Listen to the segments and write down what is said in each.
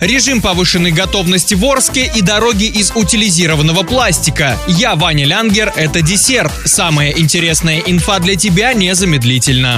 Режим повышенной готовности в Орске и дороги из утилизированного пластика. Я Ваня Лянгер, это десерт. Самая интересная инфа для тебя незамедлительно.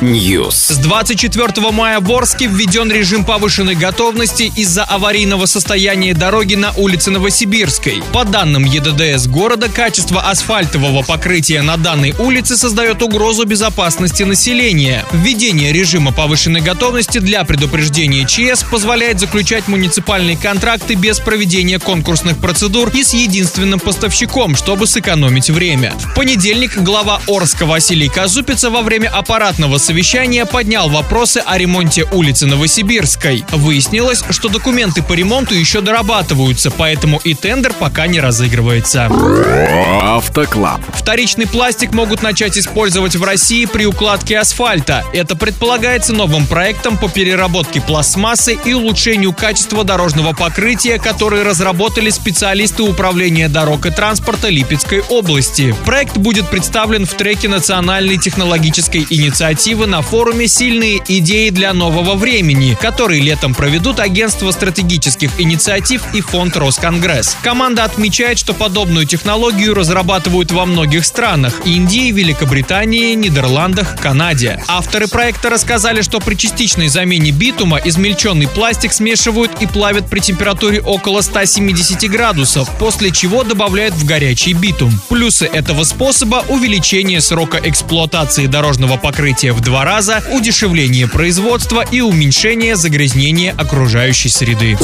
News. С 24 мая в Орске введен режим повышенной готовности из-за аварийного состояния дороги на улице Новосибирской. По данным ЕДДС города, качество асфальтового покрытия на данной улице создает угрозу безопасности населения. Введение режима повышенной готовности для предупреждения Компания ЧС позволяет заключать муниципальные контракты без проведения конкурсных процедур и с единственным поставщиком, чтобы сэкономить время. В понедельник глава Орска Василий Казупица во время аппаратного совещания поднял вопросы о ремонте улицы Новосибирской. Выяснилось, что документы по ремонту еще дорабатываются, поэтому и тендер пока не разыгрывается. Автоклаб. Вторичный пластик могут начать использовать в России при укладке асфальта. Это предполагается новым проектом по переработке пластика пластмассы и улучшению качества дорожного покрытия, которые разработали специалисты Управления дорог и транспорта Липецкой области. Проект будет представлен в треке национальной технологической инициативы на форуме «Сильные идеи для нового времени», который летом проведут Агентство стратегических инициатив и Фонд Росконгресс. Команда отмечает, что подобную технологию разрабатывают во многих странах – Индии, Великобритании, Нидерландах, Канаде. Авторы проекта рассказали, что при частичной замене битума и измельченный пластик смешивают и плавят при температуре около 170 градусов, после чего добавляют в горячий битум. Плюсы этого способа – увеличение срока эксплуатации дорожного покрытия в два раза, удешевление производства и уменьшение загрязнения окружающей среды.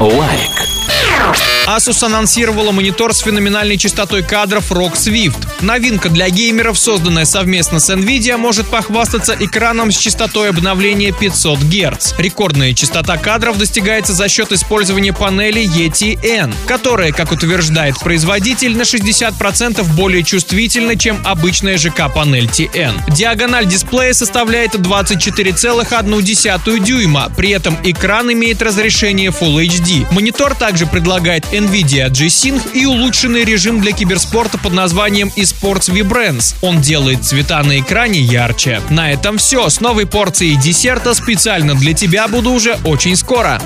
Лайк. Asus анонсировала монитор с феноменальной частотой кадров ROG Swift. Новинка для геймеров, созданная совместно с Nvidia, может похвастаться экраном с частотой обновления 500 Гц. Рекордная частота кадров достигается за счет использования панели Yeti N, которая, как утверждает производитель, на 60% более чувствительна, чем обычная ЖК-панель TN. Диагональ дисплея составляет 24,1 дюйма, при этом экран имеет разрешение Full HD. Монитор также предлагает NVIDIA G-Sync и улучшенный режим для киберспорта под названием eSports Vibrance. Он делает цвета на экране ярче. На этом все. С новой порцией десерта специально для тебя буду уже очень скоро.